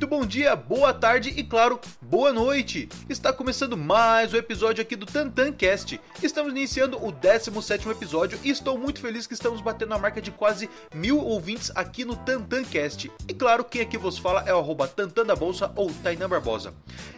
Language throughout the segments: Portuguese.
Muito bom dia, boa tarde e, claro, boa noite! Está começando mais um episódio aqui do TantanCast. Estamos iniciando o 17 episódio e estou muito feliz que estamos batendo a marca de quase mil ouvintes aqui no TantanCast. E claro, quem aqui vos fala é o Tantan da Bolsa ou Tainan Barbosa.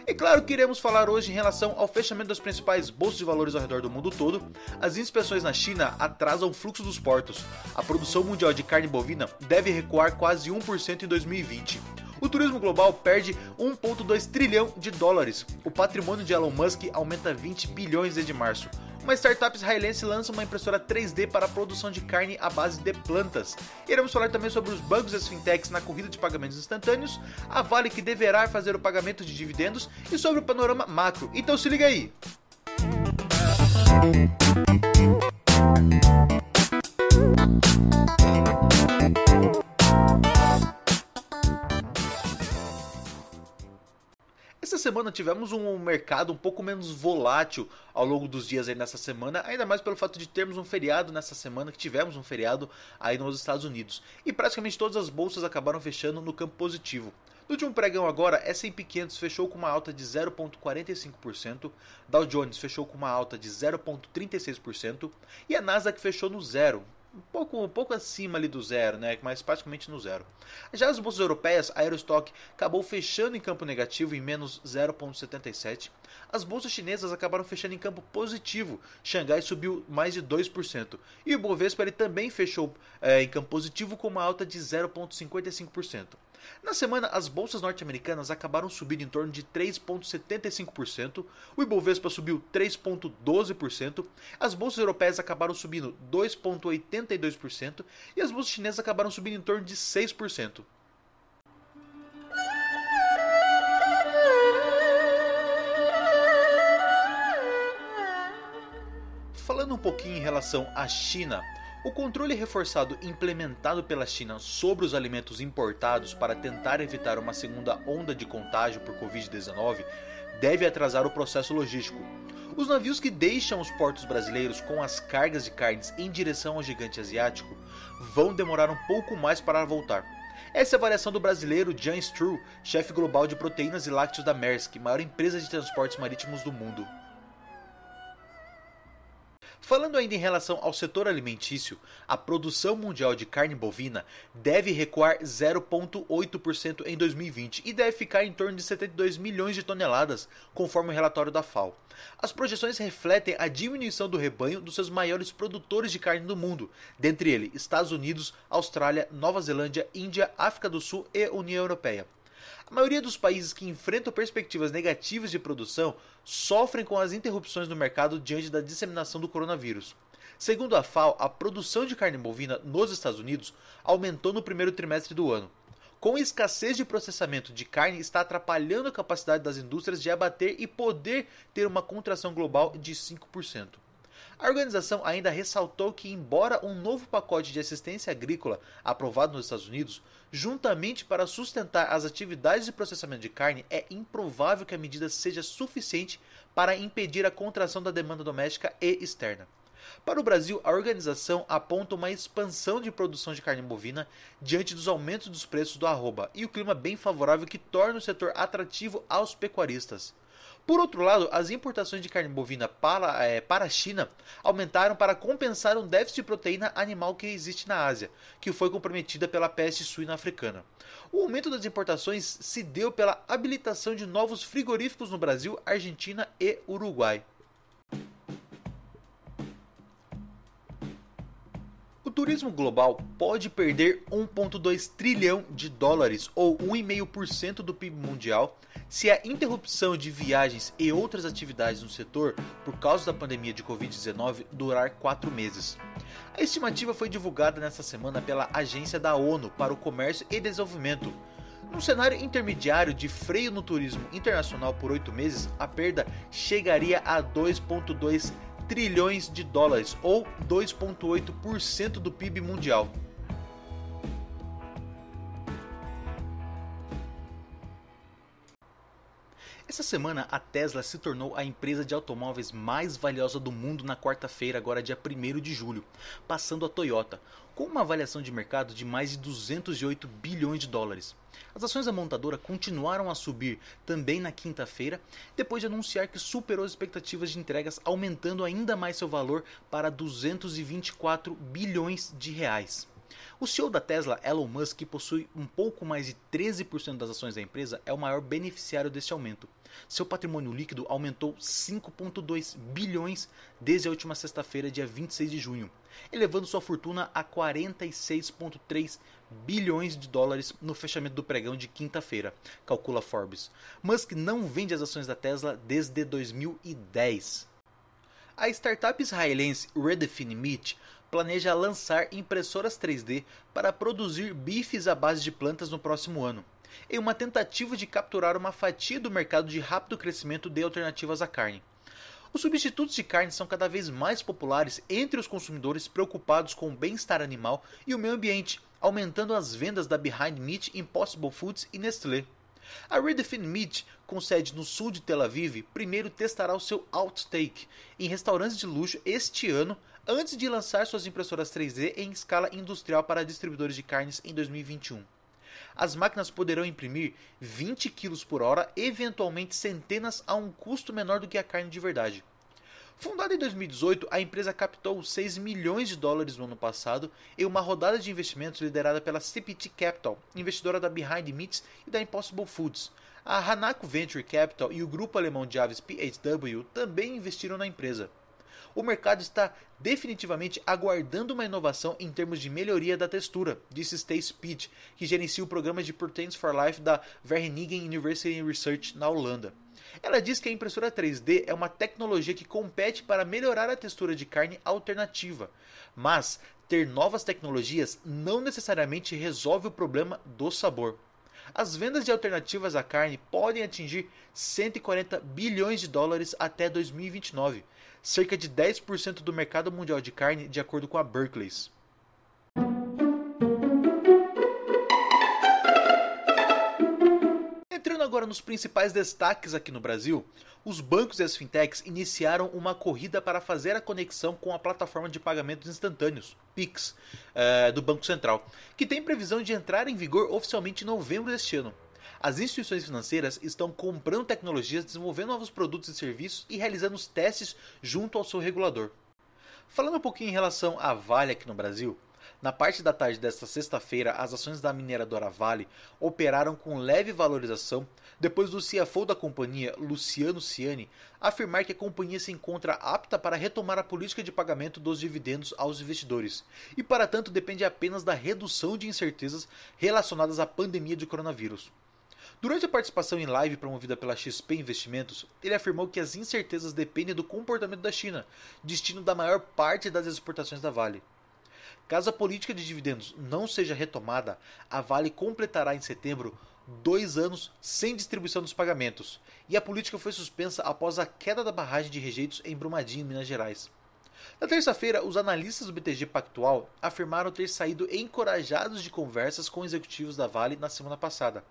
E claro que iremos falar hoje em relação ao fechamento das principais bolsas de valores ao redor do mundo todo, as inspeções na China atrasam o fluxo dos portos, a produção mundial de carne bovina deve recuar quase 1% em 2020. O turismo global perde 1,2 trilhão de dólares. O patrimônio de Elon Musk aumenta 20 bilhões desde março. Uma startup israelense lança uma impressora 3D para a produção de carne à base de plantas. Iremos falar também sobre os bancos das fintechs na corrida de pagamentos instantâneos, a Vale que deverá fazer o pagamento de dividendos e sobre o panorama macro. Então se liga aí! Semana tivemos um mercado um pouco menos volátil ao longo dos dias aí nessa semana, ainda mais pelo fato de termos um feriado nessa semana, que tivemos um feriado aí nos Estados Unidos. E praticamente todas as bolsas acabaram fechando no campo positivo. No último pregão agora, S&P 500 fechou com uma alta de 0,45%, Dow Jones fechou com uma alta de 0,36% e a Nasdaq fechou no zero, um pouco, um pouco acima ali do zero, né? mas praticamente no zero. Já as bolsas europeias, a Eurostock acabou fechando em campo negativo em menos 0,77. As bolsas chinesas acabaram fechando em campo positivo. Xangai subiu mais de 2%. E o Bovespa ele também fechou é, em campo positivo com uma alta de 0,55%. Na semana, as bolsas norte-americanas acabaram subindo em torno de 3,75%, o Ibovespa subiu 3,12%, as bolsas europeias acabaram subindo 2,82% e as bolsas chinesas acabaram subindo em torno de 6%. Falando um pouquinho em relação à China, o controle reforçado implementado pela China sobre os alimentos importados para tentar evitar uma segunda onda de contágio por Covid-19 deve atrasar o processo logístico. Os navios que deixam os portos brasileiros com as cargas de carnes em direção ao gigante asiático vão demorar um pouco mais para voltar. Essa é a variação do brasileiro Jan Stru, chefe global de proteínas e lácteos da Maersk, maior empresa de transportes marítimos do mundo. Falando ainda em relação ao setor alimentício, a produção mundial de carne bovina deve recuar 0,8% em 2020 e deve ficar em torno de 72 milhões de toneladas, conforme o relatório da FAO. As projeções refletem a diminuição do rebanho dos seus maiores produtores de carne do mundo, dentre eles Estados Unidos, Austrália, Nova Zelândia, Índia, África do Sul e União Europeia. A maioria dos países que enfrentam perspectivas negativas de produção sofrem com as interrupções no mercado diante da disseminação do coronavírus. Segundo a FAO, a produção de carne bovina nos Estados Unidos aumentou no primeiro trimestre do ano. Com a escassez de processamento de carne está atrapalhando a capacidade das indústrias de abater e poder ter uma contração global de 5%. A organização ainda ressaltou que, embora um novo pacote de assistência agrícola aprovado nos Estados Unidos, juntamente para sustentar as atividades de processamento de carne, é improvável que a medida seja suficiente para impedir a contração da demanda doméstica e externa. Para o Brasil, a organização aponta uma expansão de produção de carne bovina diante dos aumentos dos preços do arroba e o clima bem favorável que torna o setor atrativo aos pecuaristas. Por outro lado, as importações de carne bovina para, é, para a China aumentaram para compensar um déficit de proteína animal que existe na Ásia, que foi comprometida pela peste suína africana. O aumento das importações se deu pela habilitação de novos frigoríficos no Brasil, Argentina e Uruguai. Turismo global pode perder 1,2 trilhão de dólares, ou 1,5% do PIB mundial, se a interrupção de viagens e outras atividades no setor por causa da pandemia de Covid-19 durar quatro meses. A estimativa foi divulgada nesta semana pela Agência da ONU para o Comércio e Desenvolvimento. Num cenário intermediário de freio no turismo internacional por oito meses, a perda chegaria a 2,2 trilhões de dólares, ou 2,8% do PIB mundial. Essa semana, a Tesla se tornou a empresa de automóveis mais valiosa do mundo na quarta-feira, agora dia 1 de julho, passando a Toyota, com uma avaliação de mercado de mais de 208 bilhões de dólares. As ações da montadora continuaram a subir também na quinta-feira, depois de anunciar que superou as expectativas de entregas, aumentando ainda mais seu valor para 224 bilhões de reais. O CEO da Tesla, Elon Musk, que possui um pouco mais de 13% das ações da empresa, é o maior beneficiário deste aumento. Seu patrimônio líquido aumentou 5,2 bilhões desde a última sexta-feira, dia 26 de junho, elevando sua fortuna a 46,3 bilhões de dólares no fechamento do pregão de quinta-feira, calcula Forbes. Musk não vende as ações da Tesla desde 2010. A startup israelense Redefine Meat planeja lançar impressoras 3D para produzir bifes à base de plantas no próximo ano, em uma tentativa de capturar uma fatia do mercado de rápido crescimento de alternativas à carne. Os substitutos de carne são cada vez mais populares entre os consumidores preocupados com o bem-estar animal e o meio ambiente, aumentando as vendas da Behind Meat, Impossible Foods e Nestlé. A Redefine Meat, com sede no sul de Tel Aviv, primeiro testará o seu Outtake em restaurantes de luxo este ano, antes de lançar suas impressoras 3D em escala industrial para distribuidores de carnes em 2021. As máquinas poderão imprimir 20 kg por hora, eventualmente centenas a um custo menor do que a carne de verdade. Fundada em 2018, a empresa captou 6 milhões de dólares no ano passado em uma rodada de investimentos liderada pela CPT Capital, investidora da Behind Meats e da Impossible Foods. A Hanako Venture Capital e o grupo alemão de aves PHW também investiram na empresa. O mercado está definitivamente aguardando uma inovação em termos de melhoria da textura, disse Stace Pitt, que gerencia o programa de Proteins for Life da Wageningen University Research na Holanda. Ela diz que a impressora 3D é uma tecnologia que compete para melhorar a textura de carne alternativa, mas ter novas tecnologias não necessariamente resolve o problema do sabor. As vendas de alternativas à carne podem atingir 140 bilhões de dólares até 2029, cerca de 10% do mercado mundial de carne, de acordo com a Berkeley. Agora nos principais destaques aqui no Brasil, os bancos e as fintechs iniciaram uma corrida para fazer a conexão com a plataforma de pagamentos instantâneos, Pix, é, do Banco Central, que tem previsão de entrar em vigor oficialmente em novembro deste ano. As instituições financeiras estão comprando tecnologias, desenvolvendo novos produtos e serviços e realizando os testes junto ao seu regulador. Falando um pouquinho em relação à Vale aqui no Brasil, na parte da tarde desta sexta-feira, as ações da mineradora Vale operaram com leve valorização depois do CFO da companhia, Luciano Ciani, afirmar que a companhia se encontra apta para retomar a política de pagamento dos dividendos aos investidores e, para tanto, depende apenas da redução de incertezas relacionadas à pandemia de coronavírus. Durante a participação em live promovida pela XP Investimentos, ele afirmou que as incertezas dependem do comportamento da China, destino da maior parte das exportações da Vale. Caso a política de dividendos não seja retomada, a Vale completará em setembro dois anos sem distribuição dos pagamentos, e a política foi suspensa após a queda da barragem de rejeitos em Brumadinho, Minas Gerais. Na terça-feira, os analistas do BTG Pactual afirmaram ter saído encorajados de conversas com executivos da Vale na semana passada,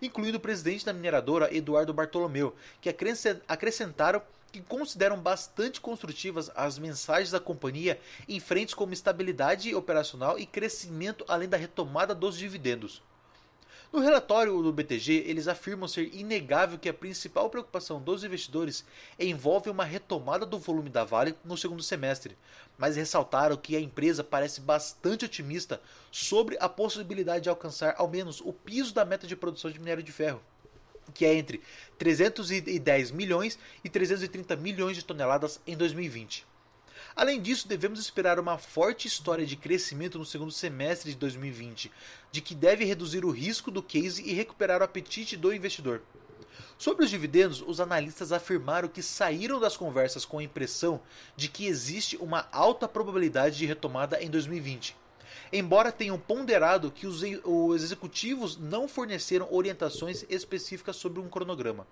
incluindo o presidente da mineradora Eduardo Bartolomeu, que acrescentaram que consideram bastante construtivas as mensagens da companhia em frentes como estabilidade operacional e crescimento, além da retomada dos dividendos. No relatório do BTG, eles afirmam ser inegável que a principal preocupação dos investidores envolve uma retomada do volume da Vale no segundo semestre, mas ressaltaram que a empresa parece bastante otimista sobre a possibilidade de alcançar ao menos o piso da meta de produção de minério de ferro, que é entre 310 milhões e 330 milhões de toneladas em 2020. Além disso, devemos esperar uma forte história de crescimento no segundo semestre de 2020, de que deve reduzir o risco do case e recuperar o apetite do investidor. Sobre os dividendos, os analistas afirmaram que saíram das conversas com a impressão de que existe uma alta probabilidade de retomada em 2020. Embora tenham ponderado que os executivos não forneceram orientações específicas sobre um cronograma.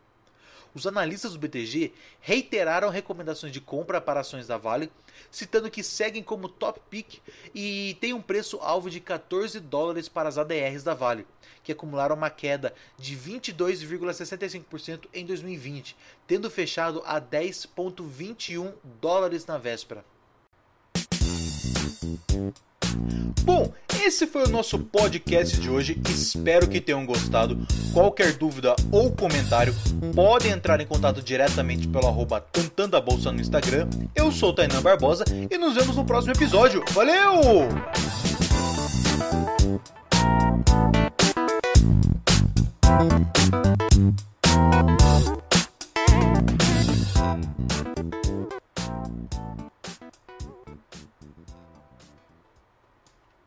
os analistas do BTG reiteraram recomendações de compra para ações da Vale, citando que seguem como top pick e tem um preço alvo de 14 dólares para as ADRs da Vale, que acumularam uma queda de 22,65% em 2020, tendo fechado a 10,21 dólares na véspera. Bom, esse foi o nosso podcast de hoje. Espero que tenham gostado. Qualquer dúvida ou comentário, podem entrar em contato diretamente pelo arroba Bolsa no Instagram. Eu sou o Tainan Barbosa e nos vemos no próximo episódio. Valeu!